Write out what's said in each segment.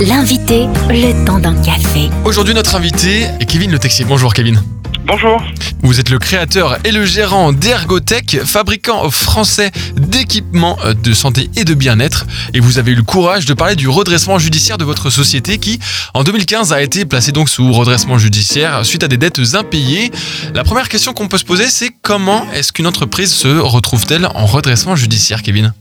L'invité, le temps d'un café. Aujourd'hui, notre invité est Kevin Le Texier. Bonjour Kevin. Bonjour. Vous êtes le créateur et le gérant d'Ergotech, fabricant français d'équipements de santé et de bien-être. Et vous avez eu le courage de parler du redressement judiciaire de votre société qui, en 2015, a été placée donc sous redressement judiciaire suite à des dettes impayées. La première question qu'on peut se poser, c'est comment est-ce qu'une entreprise se retrouve-t-elle en redressement judiciaire, Kevin?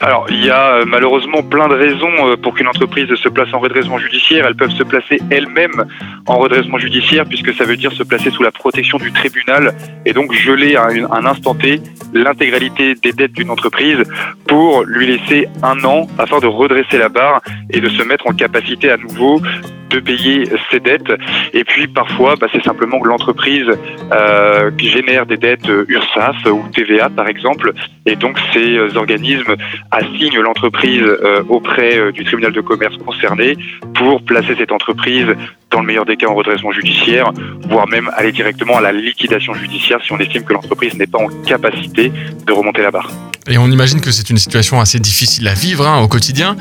Alors, il y a euh, malheureusement plein de raisons euh, pour qu'une entreprise se place en redressement judiciaire. Elles peuvent se placer elles-mêmes en redressement judiciaire, puisque ça veut dire se placer sous la protection du tribunal et donc geler à un instant T l'intégralité des dettes d'une entreprise pour lui laisser un an afin de redresser la barre et de se mettre en capacité à nouveau de payer ses dettes. Et puis parfois, bah, c'est simplement que l'entreprise euh, génère des dettes URSAF ou TVA par exemple, et donc ces organismes assignent l'entreprise euh, auprès euh, du tribunal de commerce concerné pour placer cette entreprise dans le meilleur des cas en redressement judiciaire, voire même aller directement à la liquidation judiciaire si on estime que l'entreprise n'est pas en capacité de remonter la barre. Et on imagine que c'est une situation assez difficile à vivre hein, au quotidien.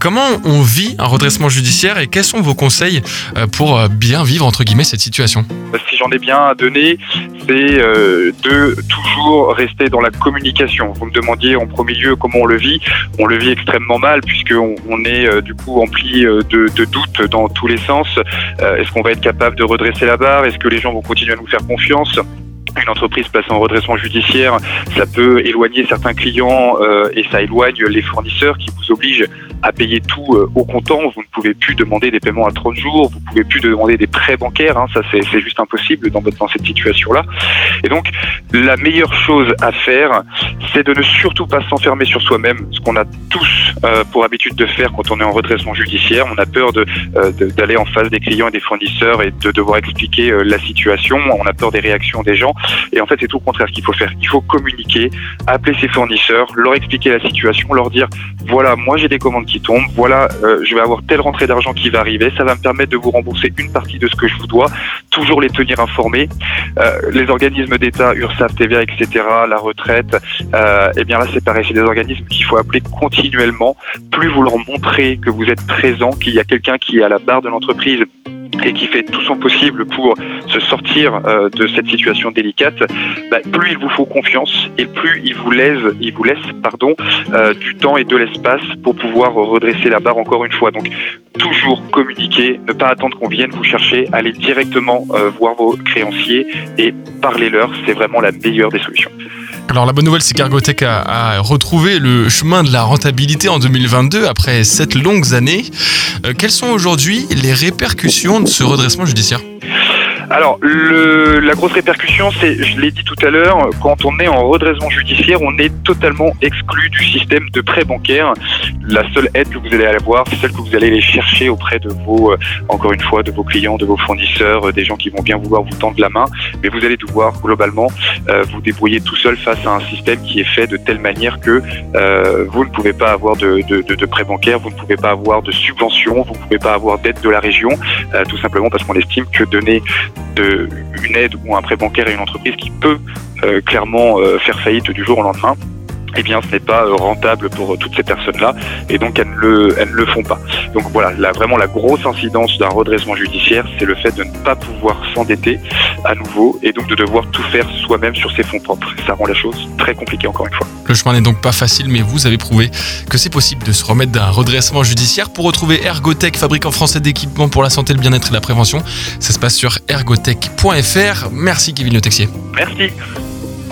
Comment on vit un redressement judiciaire et quels sont vos conseils euh, pour euh, bien vivre entre guillemets cette situation? Si j'en ai bien à donner, c'est euh, de toujours rester dans la communication. Vous me demandiez en premier lieu comment on le vit. On le vit extrêmement mal puisqu'on on est du coup empli de, de doutes dans tous les sens. Est-ce qu'on va être capable de redresser la barre? Est-ce que les gens vont continuer à nous faire confiance? Une entreprise passe en redressement judiciaire, ça peut éloigner certains clients euh, et ça éloigne les fournisseurs qui vous obligent à payer tout euh, au comptant. Vous ne pouvez plus demander des paiements à 30 jours, vous ne pouvez plus demander des prêts bancaires. Hein. ça, c'est juste impossible dans, dans cette situation-là. Et donc, la meilleure chose à faire, c'est de ne surtout pas s'enfermer sur soi-même, ce qu'on a tous euh, pour habitude de faire quand on est en redressement judiciaire. On a peur d'aller de, en face des clients et des fournisseurs et de devoir expliquer la situation. On a peur des réactions des gens. Et en fait, c'est tout le contraire qu'il faut faire. Il faut communiquer, appeler ses fournisseurs, leur expliquer la situation, leur dire voilà, moi j'ai des commandes qui tombent, voilà, euh, je vais avoir telle rentrée d'argent qui va arriver, ça va me permettre de vous rembourser une partie de ce que je vous dois, toujours les tenir informés. Euh, les organismes d'État, URSAF, TVA, etc., la retraite, euh, eh bien là c'est pareil, c'est des organismes qu'il faut appeler continuellement. Plus vous leur montrez que vous êtes présent, qu'il y a quelqu'un qui est à la barre de l'entreprise et qui fait tout son possible pour se sortir euh, de cette situation délicate, bah, plus il vous faut confiance et plus il vous laisse, il vous laisse pardon, euh, du temps et de l'espace pour pouvoir redresser la barre encore une fois. Donc toujours communiquer, ne pas attendre qu'on vienne vous chercher, aller directement euh, voir vos créanciers et parler-leur, c'est vraiment la meilleure des solutions. Alors la bonne nouvelle, c'est qu'Argotech a, retrouvé le chemin de la rentabilité en 2022 après sept longues années. Quelles sont aujourd'hui les répercussions ce redressement judiciaire alors, le, la grosse répercussion, c'est, je l'ai dit tout à l'heure, quand on est en redressement judiciaire, on est totalement exclu du système de prêt bancaire. La seule aide que vous allez avoir, c'est celle que vous allez aller chercher auprès de vos, euh, encore une fois, de vos clients, de vos fournisseurs, euh, des gens qui vont bien vouloir vous tendre la main. Mais vous allez devoir globalement euh, vous débrouiller tout seul face à un système qui est fait de telle manière que vous ne pouvez pas avoir de, de, de, de prêt bancaire, vous ne pouvez pas avoir de subvention, vous ne pouvez pas avoir d'aide de la région, tout simplement parce qu'on estime que donner de, une aide ou un prêt bancaire à une entreprise qui peut euh, clairement euh, faire faillite du jour au lendemain eh bien, ce n'est pas euh, rentable pour toutes ces personnes-là, et donc elles ne le, elles ne le font pas. Donc voilà, là, vraiment la grosse incidence d'un redressement judiciaire, c'est le fait de ne pas pouvoir s'endetter à nouveau, et donc de devoir tout faire soi-même sur ses fonds propres. Ça rend la chose très compliquée encore une fois. Le chemin n'est donc pas facile, mais vous avez prouvé que c'est possible de se remettre d'un redressement judiciaire. Pour retrouver Ergotech, fabricant français d'équipements pour la santé, le bien-être et la prévention, ça se passe sur ergotech.fr. Merci Kevin Le Texier. Merci.